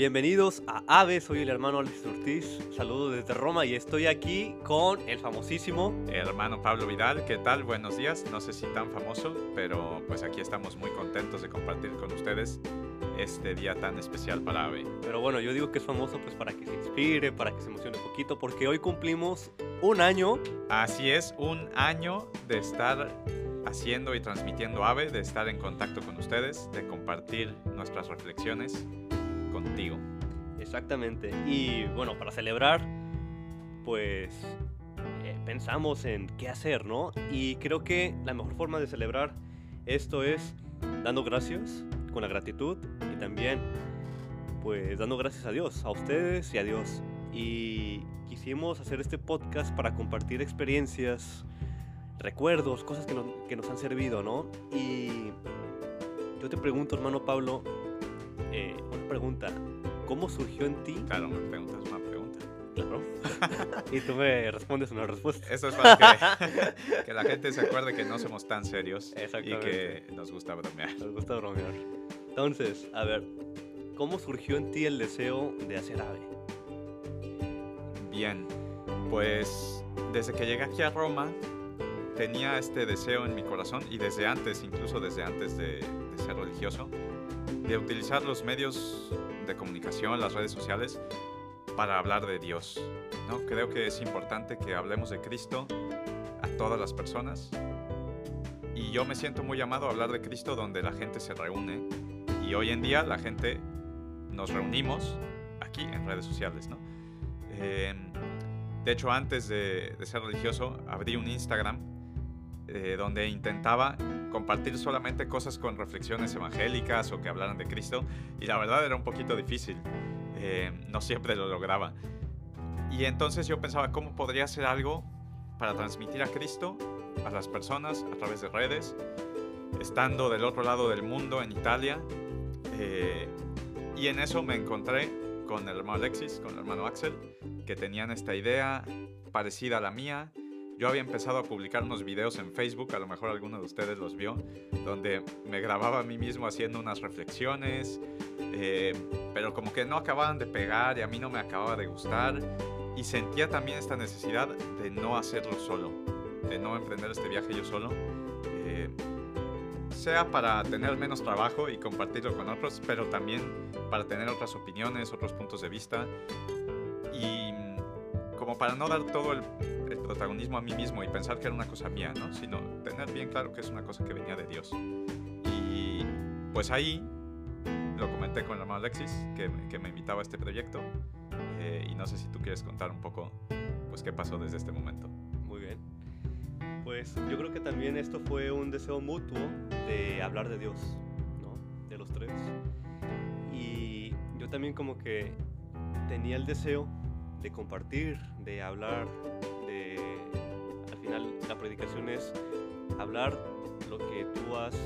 Bienvenidos a AVE, soy el hermano Alex Ortiz, saludo desde Roma y estoy aquí con el famosísimo hermano Pablo Vidal. ¿Qué tal? Buenos días. No sé si tan famoso, pero pues aquí estamos muy contentos de compartir con ustedes este día tan especial para AVE. Pero bueno, yo digo que es famoso pues para que se inspire, para que se emocione un poquito, porque hoy cumplimos un año. Así es, un año de estar haciendo y transmitiendo AVE, de estar en contacto con ustedes, de compartir nuestras reflexiones contigo. Exactamente. Y bueno, para celebrar, pues eh, pensamos en qué hacer, ¿no? Y creo que la mejor forma de celebrar esto es dando gracias, con la gratitud y también pues dando gracias a Dios, a ustedes y a Dios. Y quisimos hacer este podcast para compartir experiencias, recuerdos, cosas que, que nos han servido, ¿no? Y yo te pregunto, hermano Pablo, eh, una pregunta. ¿Cómo surgió en ti? Claro, me preguntas una pregunta. Claro. y tú me respondes una respuesta. Eso es para que, que, la gente se acuerde que no somos tan serios y que nos gusta bromear. Nos gusta bromear. Entonces, a ver, ¿cómo surgió en ti el deseo de hacer ave? Bien, pues desde que llegué aquí a Roma tenía este deseo en mi corazón y desde antes, incluso desde antes de, de ser religioso, de utilizar los medios de comunicación, las redes sociales, para hablar de Dios. ¿no? Creo que es importante que hablemos de Cristo a todas las personas. Y yo me siento muy llamado a hablar de Cristo donde la gente se reúne. Y hoy en día la gente nos reunimos aquí en redes sociales. ¿no? Em, de hecho, antes de, ser religioso, abrí un Instagram eh, donde intentaba compartir solamente cosas con reflexiones evangélicas o que hablaran de Cristo y la verdad era un poquito difícil, eh, no siempre lo lograba. Y entonces yo pensaba, ¿cómo podría hacer algo para transmitir a Cristo a las personas a través de redes, estando del otro lado del mundo, en Italia? Eh, y en eso me encontré con el hermano Alexis, con el hermano Axel, que tenían esta idea parecida a la mía, yo había empezado a publicar unos videos en Facebook, a lo mejor alguno de ustedes los vio, donde me grababa a mí mismo haciendo unas reflexiones, eh, pero como que no acababan de pegar y a mí no me acababa de gustar. Y sentía también esta necesidad de no hacerlo solo, de no emprender este viaje yo solo. Eh, sea para tener menos trabajo y compartirlo con otros, pero también para tener otras opiniones, otros puntos de vista. Y como para no dar todo el el protagonismo a mí mismo y pensar que era una cosa mía, ¿no? Sino tener bien claro que es una cosa que venía de Dios. Y pues ahí lo comenté con el hermano Alexis, que, que me invitaba a este proyecto. Eh, y no sé si tú quieres contar un poco, pues, qué pasó desde este momento. Muy bien. Pues yo creo que también esto fue un deseo mutuo de hablar de Dios, ¿no? De los tres. Y yo también como que tenía el deseo de compartir, de hablar la predicación es hablar lo que tú has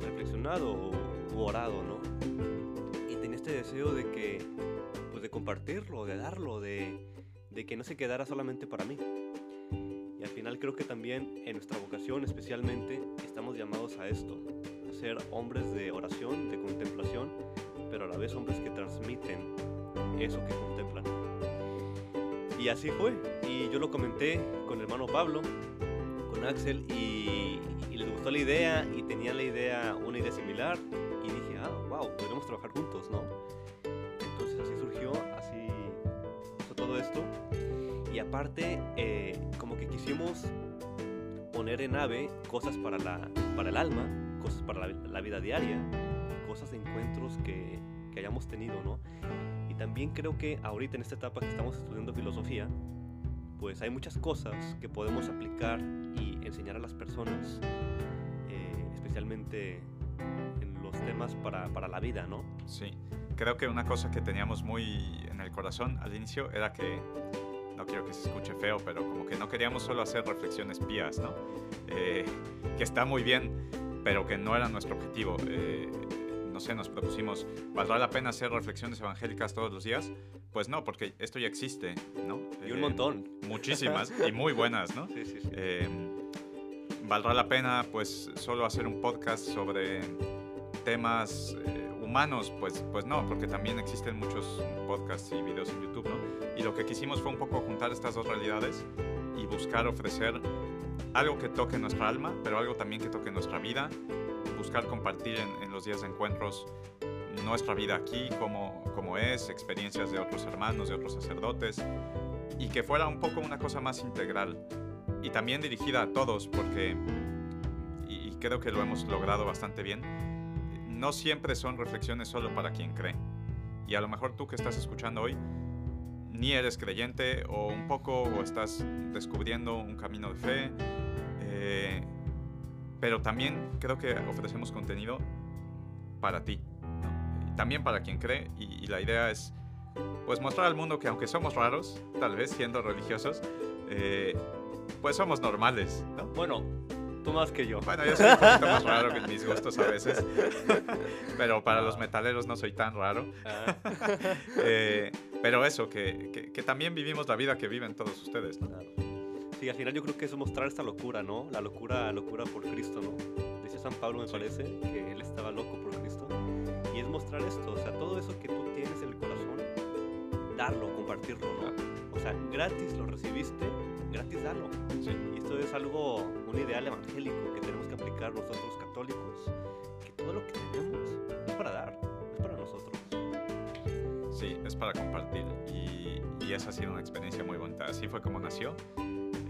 reflexionado o orado, ¿no? Y tenía este deseo de que, pues de compartirlo, de darlo, de, de que no se quedara solamente para mí. Y al final creo que también en nuestra vocación especialmente estamos llamados a esto, a ser hombres de oración, de contemplación, pero a la vez hombres que transmiten eso que contemplan. Y así fue. Y yo lo comenté con el hermano Pablo, con Axel, y, les gustó la idea y tenían la idea, una idea similar. Y dije, ah, wow, podemos trabajar juntos, ¿no? Entonces así surgió, así todo esto. Y aparte, eh, como que quisimos poner en ave cosas para, la, para el alma, cosas para la, la vida diaria, cosas de encuentros que, que hayamos tenido, ¿no? También creo que ahorita en esta etapa que estamos estudiando filosofía, pues hay muchas cosas que podemos aplicar y enseñar a las personas, eh, especialmente en los temas para, para, la vida, ¿no? Sí, creo que una cosa que teníamos muy en el corazón al inicio era que, no quiero que se escuche feo, pero como que no queríamos solo hacer reflexiones pías, ¿no? Eh, que está muy bien, pero que no era nuestro objetivo. Eh, no sé, nos propusimos, ¿valdrá la pena hacer reflexiones evangélicas todos los días? Pues no, porque esto ya existe, ¿no? Y un montón. Muchísimas y muy buenas, ¿no? Sí, sí, sí. Eh, ¿Valdrá la pena, pues, solo hacer un podcast sobre temas eh, humanos, pues, pues no, porque también existen muchos podcasts y videos en YouTube, ¿no? Y lo que quisimos fue un poco juntar estas dos realidades y buscar ofrecer algo que toque nuestra alma, pero algo también que toque nuestra vida, buscar compartir en, en los días de encuentros nuestra vida aquí, como, como es, experiencias de otros hermanos, de otros sacerdotes, y que fuera un poco una cosa más integral y también dirigida a todos, porque, y creo que lo hemos logrado bastante bien, no siempre son reflexiones solo para quien cree. Y a lo mejor tú que estás escuchando hoy, ni eres creyente o un poco o estás descubriendo un camino de fe, eh, pero también creo que ofrecemos contenido para ti, también para quien cree y, la idea es pues mostrar al mundo que aunque somos raros, tal vez siendo religiosos, eh, pues somos normales, ¿no? Bueno, tú más que yo. Bueno, yo soy un poquito más raro que mis gustos a veces, pero para los metaleros no soy tan raro. Ah. Eh, pero eso, que, que, también vivimos la vida que viven todos ustedes, ¿no? Sí, al final yo creo que es mostrar esta locura, ¿no? La locura, locura por Cristo, ¿no? Dice San Pablo, me parece, que él estaba loco por Cristo. Y es mostrar esto, o sea, todo eso que tú tienes en el corazón, darlo, compartirlo, ¿no? O sea, gratis lo recibiste, gratis dalo. Y esto es algo, un ideal evangélico que tenemos que aplicar nosotros católicos, que todo lo que tenemos es para dar, es para nosotros. Sí, es para compartir. Y, y esa ha sido una experiencia muy bonita. Así fue como nació.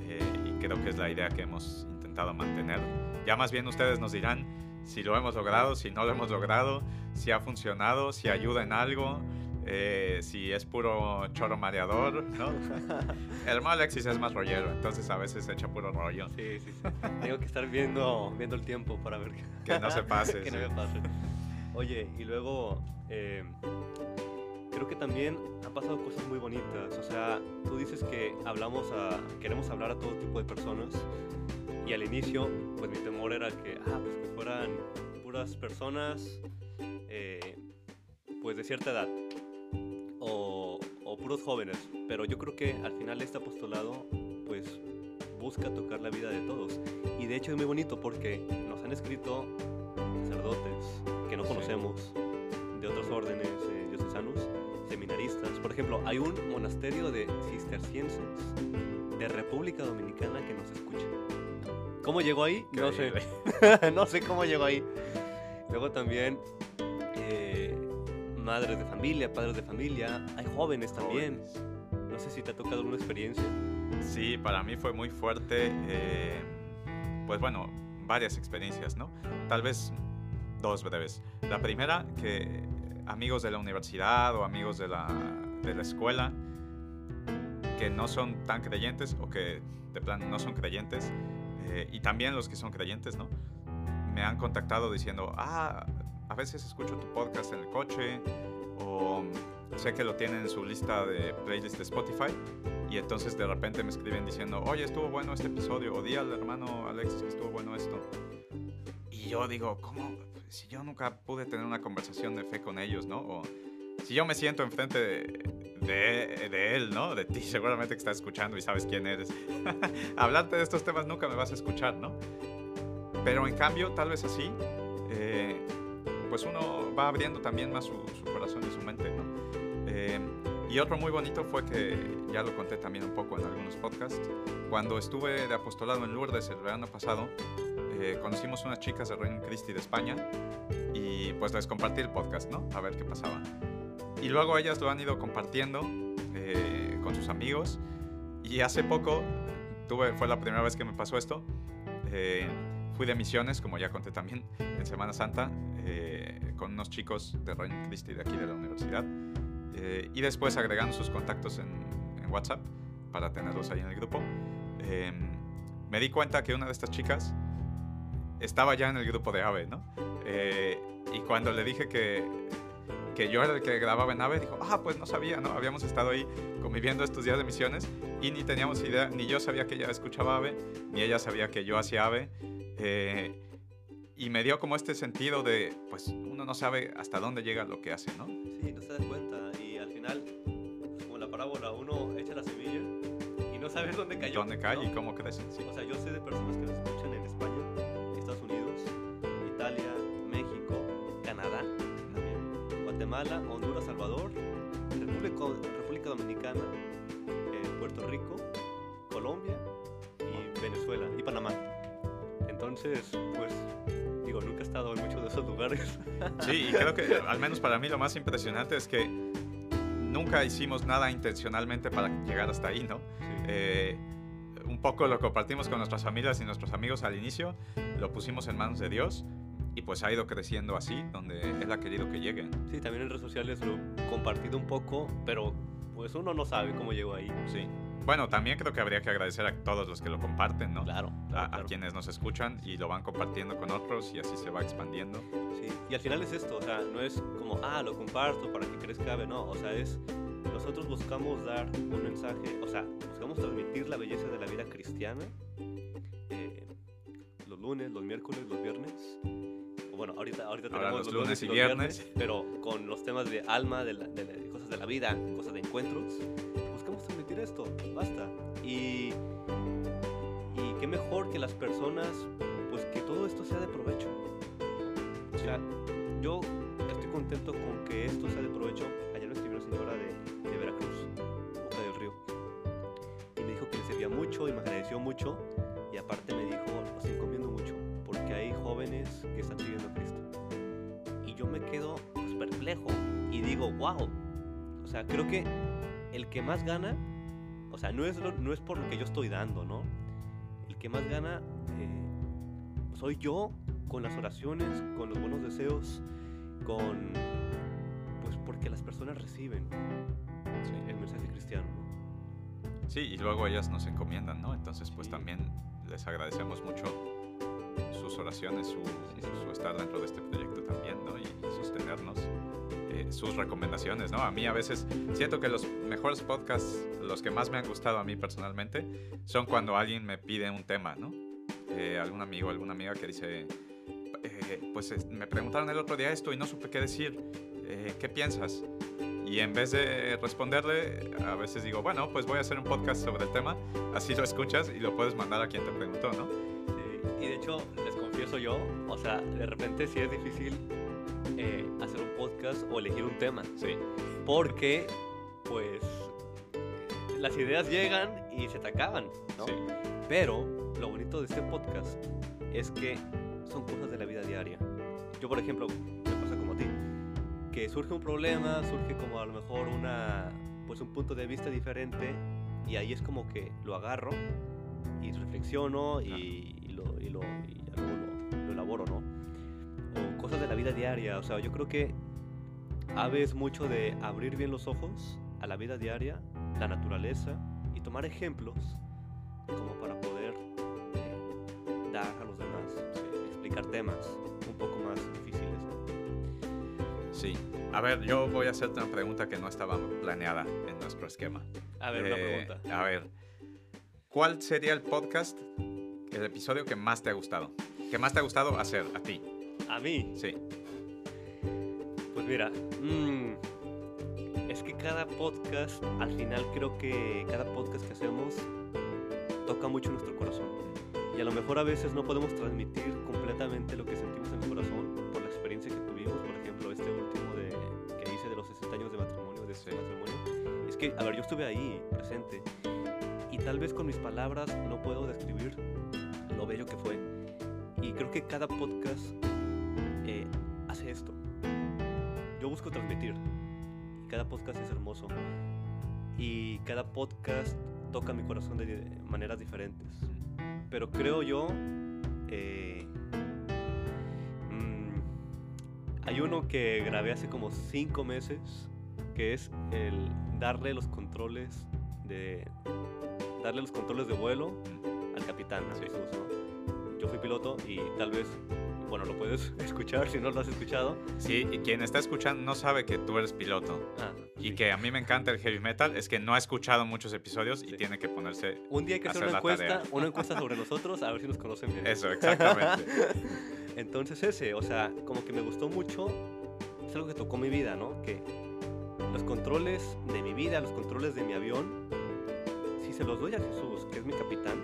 Eh, y creo que es la idea que hemos intentado mantener. Ya más bien ustedes nos dirán si lo hemos logrado, si no lo hemos logrado, si ha funcionado, si ayuda en algo. Eh, si es puro choro mareador, ¿no? El hermano Alexis es más rollero, entonces a veces echa puro rollo. Sí, sí, sí. Tengo que estar viendo, viendo el tiempo para ver que, no se pase. que no me pase. Oye, y luego eh, creo que también han pasado cosas muy bonitas. O sea, tú dices que hablamos a, queremos hablar a todo tipo de personas. Y al inicio, pues mi temor era que, ah, pues que fueran puras personas, eh, pues de cierta edad o, puros jóvenes, pero yo creo que al final este apostolado pues busca tocar la vida de todos. Y de hecho es muy bonito porque nos han escrito sacerdotes que no conocemos, de otros órdenes seminaristas. Por ejemplo, hay un monasterio de cistercienses de República Dominicana que nos escucha. ¿Cómo llegó ahí? No sé. no sé cómo llegó ahí. Luego también madres de familia, padres de familia, hay jóvenes también. No sé si te ha tocado alguna experiencia. Sí, para mí fue muy fuerte. Eh, pues bueno, varias experiencias, ¿no? Tal vez dos breves. La primera, que amigos de la universidad o amigos de la, de la escuela que no son tan creyentes o que de plan no son creyentes, eh, y también los que son creyentes, ¿no? Me han contactado diciendo, ah, a veces escucho tu podcast en el coche o sé que lo tienen en su lista de playlist de Spotify y entonces de repente me escriben diciendo, oye, estuvo bueno este episodio o di al hermano Alexis que estuvo bueno esto. Y yo digo, ¿cómo? Si yo nunca pude tener una conversación de fe con ellos, ¿no? O si yo me siento enfrente de, de, de él, ¿no? De ti, seguramente que estás escuchando y sabes quién eres. Hablarte de estos temas nunca me vas a escuchar, ¿no? Pero en cambio, tal vez así, eh, pues uno va abriendo también más su, corazón y su mente, ¿no? Eh, y otro muy bonito fue que, ya lo conté también un poco en algunos podcasts, cuando estuve de apostolado en Lourdes el verano pasado, eh, conocimos unas chicas de Reino Christi de España y pues les compartí el podcast, ¿no? A ver qué pasaba. Y luego ellas lo han ido compartiendo eh, con sus amigos y hace poco, tuve, fue la primera vez que me pasó esto, fui de misiones, como ya conté también, en Semana Santa, eh, con unos chicos de Reino Christi de aquí de la universidad, eh, y después agregando sus contactos en, WhatsApp para tenerlos ahí en el grupo, em, me di cuenta que una de estas chicas estaba ya en el grupo de AVE, ¿no? Eh, y cuando le dije que, que yo era el que grababa en AVE, dijo, ah, pues no sabía, ¿no? Habíamos estado ahí conviviendo estos días de misiones y ni teníamos idea, ni yo sabía que ella escuchaba AVE, ni ella sabía que yo hacía AVE. Eh, y me dio como este sentido de, pues uno no sabe hasta dónde llega lo que hace, ¿no? Sí, no se da cuenta y al final, como la parábola, uno echa la semilla y no sabe dónde cayó. ¿Dónde cae y cómo crece? Sí. O sea, yo sé de personas que nos escuchan en España, Guatemala, Honduras, Salvador, República, República Dominicana, eh, Puerto Rico, Colombia y Venezuela y Panamá. Entonces, pues, digo, nunca he estado en muchos de esos lugares. Sí, y creo que al menos para mí lo más impresionante es que nunca hicimos nada intencionalmente para llegar hasta ahí, ¿no? Eh, un poco lo compartimos con nuestras familias y nuestros amigos al inicio, lo pusimos en manos de Dios y pues ha ido creciendo así, donde Él ha querido que lleguen. Sí, también en redes sociales lo he compartido un poco, pero pues uno no sabe cómo llegó ahí. Sí. Bueno, también creo que habría que agradecer a todos los que lo comparten, ¿no? Claro. A, claro, a claro. quienes nos escuchan y lo van compartiendo con otros y así se va expandiendo. Sí, y al final es esto, o sea, no es como, ah, lo comparto para que crezca, no, o sea, es, nosotros buscamos dar un mensaje, o sea, buscamos transmitir la belleza de la vida cristiana eh, los lunes, los miércoles, los viernes. Bueno, ahorita, ahorita Ahora tenemos los lunes y viernes. pero con los temas de alma, de, la- de la- de cosas de la vida, cosas de encuentros, buscamos transmitir esto, basta. Y, y qué mejor que las personas, pues que todo esto sea de provecho. O sea, yo estoy contento con que esto sea de provecho. Ayer me escribió una señora de, de Veracruz, Boca del Río, y me dijo que le servía mucho y me agradeció mucho. Y aparte me dijo, lo estoy comiendo mucho, porque hay jóvenes que están digo, wow. O sea, creo que el que más gana, o sea, no es, lo- no es por lo que yo estoy dando, ¿no? El que más gana eh, soy yo con las oraciones, con los buenos deseos, con... Pues porque las personas reciben Sí. el mensaje cristiano, ¿no? Sí, y luego ellas nos encomiendan, ¿no? Entonces, pues Sí. también les agradecemos mucho sus oraciones, su, su estar dentro de este proyecto también, ¿no? Y, y sostenernos, sus recomendaciones, ¿no? A mí a veces siento que los mejores podcasts, los que más me han gustado a mí personalmente, son cuando alguien me pide un tema, ¿no? Eh, algún amigo, alguna amiga que dice, eh, pues es- me preguntaron el otro día esto y no supe qué decir, eh, ¿qué piensas? Y en vez de responderle, a veces digo, bueno, pues voy a hacer un podcast sobre el tema, así lo escuchas y lo puedes mandar a quien te preguntó, ¿no? Y de hecho, les confieso yo, o sea, de repente sí es difícil podcast o elegir un tema, Sí, porque pues las ideas llegan y se te acaban, ¿no? sí, Pero lo bonito de este podcast es que son cosas de la vida diaria. Yo, por ejemplo, me pasa como a ti, que surge un problema, surge como a lo mejor una, pues un punto de vista diferente y ahí es como que lo agarro y reflexiono y, y lo, y, lo, y lo elaboro, ¿no? O cosas de la vida diaria, o sea, yo creo que Ave es mucho de abrir bien los ojos a la vida diaria, la naturaleza y tomar ejemplos como para poder eh, dar a los demás, eh, explicar temas un poco más difíciles. sí. A ver, yo voy a hacerte una pregunta que no estaba planeada en nuestro esquema. A ver, una Eh, pregunta. A ver, ¿cuál sería el podcast, el episodio que más te ha gustado? ¿Que más te ha gustado hacer a ti? A mí, Sí, pues mira, mm, es que cada podcast, al final creo que cada podcast que hacemos toca mucho nuestro corazón. Y a lo mejor a veces no podemos transmitir completamente lo que sentimos en el corazón por la experiencia que tuvimos. Por ejemplo, este último de, que hice de los 60 años de matrimonio, de este Sí. matrimonio. Es que, a ver, yo estuve ahí, presente. Y tal vez con mis palabras no puedo describir lo bello que fue. Y creo que cada podcast eh, hace esto. Yo busco transmitir. Y cada podcast es hermoso. Y cada podcast toca mi corazón de maneras diferentes. Pero creo yo... eh, mm, hay uno que grabé hace como cinco meses, que es el darle los controles de... Darle los controles de vuelo al capitán, a. Jesús, ¿no? Yo fui piloto y tal vez, bueno, lo puedes escuchar si no lo has escuchado. sí, y quien está escuchando no sabe que tú eres piloto. Ah, Y sí. que a mí me encanta el heavy metal, es que no ha escuchado muchos episodios y Sí. tiene que ponerse... Un día hay que hacer hacer una encuesta, tarea. una encuesta sobre nosotros, a ver si nos conocen bien. Eso, exactamente. Entonces ese, o sea, como que me gustó mucho, es algo que tocó mi vida, ¿no? Que los controles de mi vida, los controles de mi avión, si se los doy a Jesús, que es mi capitán,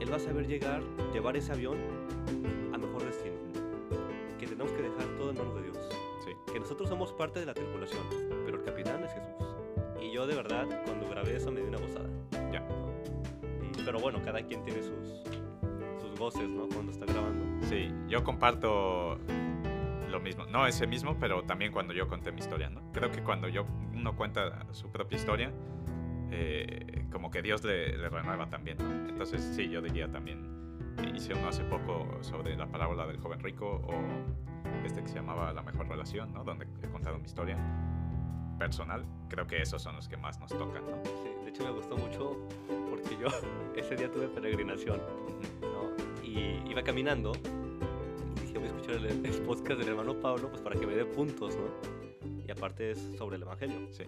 Él va a saber llegar, llevar ese avión tenemos que dejar todo en manos de Dios. Sí. que nosotros somos parte de la tripulación, pero el capitán es Jesús. Y yo de verdad, cuando grabé eso me di una gozada. Ya. Y- pero bueno, cada quien tiene sus, sus goces, ¿no? Cuando está grabando. Sí, yo comparto lo mismo. No ese mismo, pero también cuando yo conté mi historia, ¿no? Creo que cuando yo, uno cuenta su propia historia, eh, como que Dios le, le renueva también, ¿no? Entonces, sí, yo diría también, hice uno hace poco sobre la parábola del joven rico o este que se llamaba La mejor relación, ¿no? Donde he contado mi historia personal. Creo que esos son los que más nos tocan, ¿no? Sí, de hecho me gustó mucho porque yo ese día tuve peregrinación. ¿no? Y iba caminando y dije, voy a escuchar el, el podcast del hermano Pablo, pues para que me dé puntos, ¿no? Y aparte es sobre el Evangelio. Sí.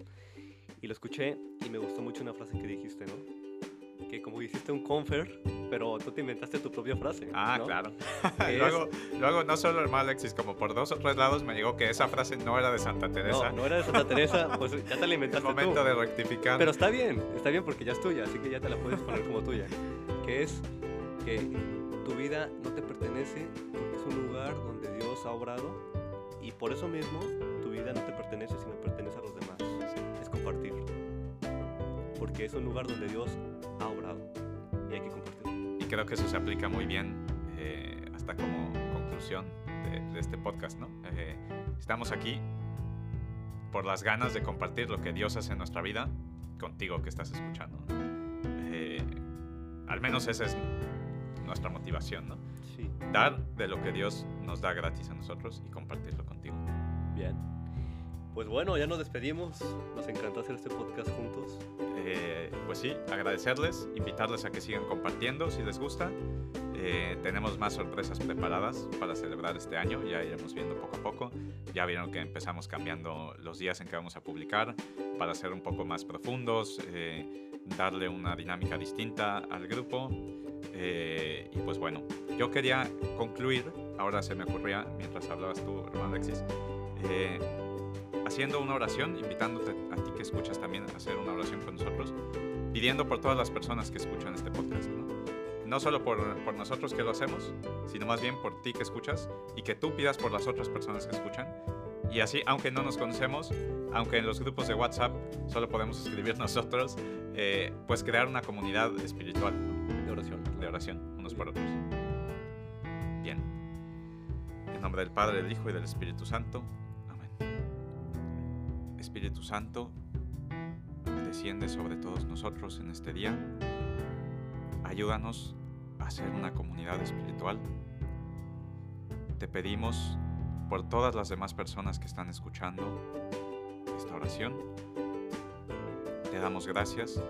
Y lo escuché y me gustó mucho una frase que dijiste, ¿no? Que como hiciste un confer, pero tú te inventaste tu propia frase. Ah, ¿no? claro. Luego, luego, no solo hermano Alexis, como por dos o tres lados me llegó que esa frase no era de Santa Teresa. No, no era de Santa Teresa, pues ya te la es inventaste momento tú. de rectificar. Pero está bien, está bien porque ya es tuya, así que ya te la puedes poner como tuya. Que es que tu vida no te pertenece porque es un lugar donde Dios ha obrado y por eso mismo tu vida no te pertenece sino pertenece a los demás. Es compartir. Porque es un lugar donde Dios ha obrado y hay que compartirlo. Y creo que eso se aplica muy bien eh, hasta como conclusión de, de este podcast, ¿no? Eh, estamos aquí por las ganas de compartir lo que Dios hace en nuestra vida contigo que estás escuchando. ¿no? Eh, al menos esa es nuestra motivación, ¿no? Sí. Dar de lo que Dios nos da gratis a nosotros y compartirlo contigo. Bien. Pues bueno, ya nos despedimos. Nos encantó hacer este podcast juntos. Eh, pues sí, agradecerles, invitarles a que sigan compartiendo si les gusta. Eh, tenemos más sorpresas preparadas para celebrar este año, ya iremos viendo poco a poco. Ya vieron que empezamos cambiando los días en que vamos a publicar para ser un poco más profundos, eh, darle una dinámica distinta al grupo. Eh, y pues bueno, yo quería concluir, ahora se me ocurría mientras hablabas tú, hermano Alexis, haciendo una oración, invitándote a ti que escuchas también a hacer una oración con nosotros, pidiendo por todas las personas que escuchan este podcast, ¿no? No solo por, por nosotros que lo hacemos, sino más bien por ti que escuchas y que tú pidas por las otras personas que escuchan. Y así, aunque no nos conocemos, aunque en los grupos de WhatsApp solo podemos escribir nosotros, eh, pues crear una comunidad espiritual ¿no? De oración. de oración unos por otros. Bien. En nombre del Padre, del Hijo y del Espíritu Santo. Espíritu Santo, desciende sobre todos nosotros en este día. Ayúdanos a ser una comunidad espiritual. Te pedimos por todas las demás personas que están escuchando esta oración. Te damos gracias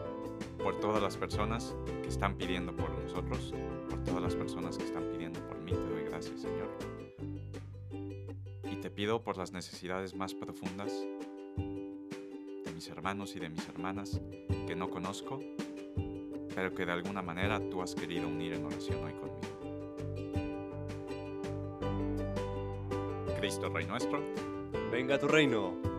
por todas las personas que están pidiendo por nosotros, por todas las personas que están pidiendo por mí. Te doy gracias, Señor. Y te pido por las necesidades más profundas mis hermanos y de mis hermanas que no conozco, pero que de alguna manera tú has querido unir en oración hoy conmigo. Cristo, Rey nuestro, Venga a tu reino.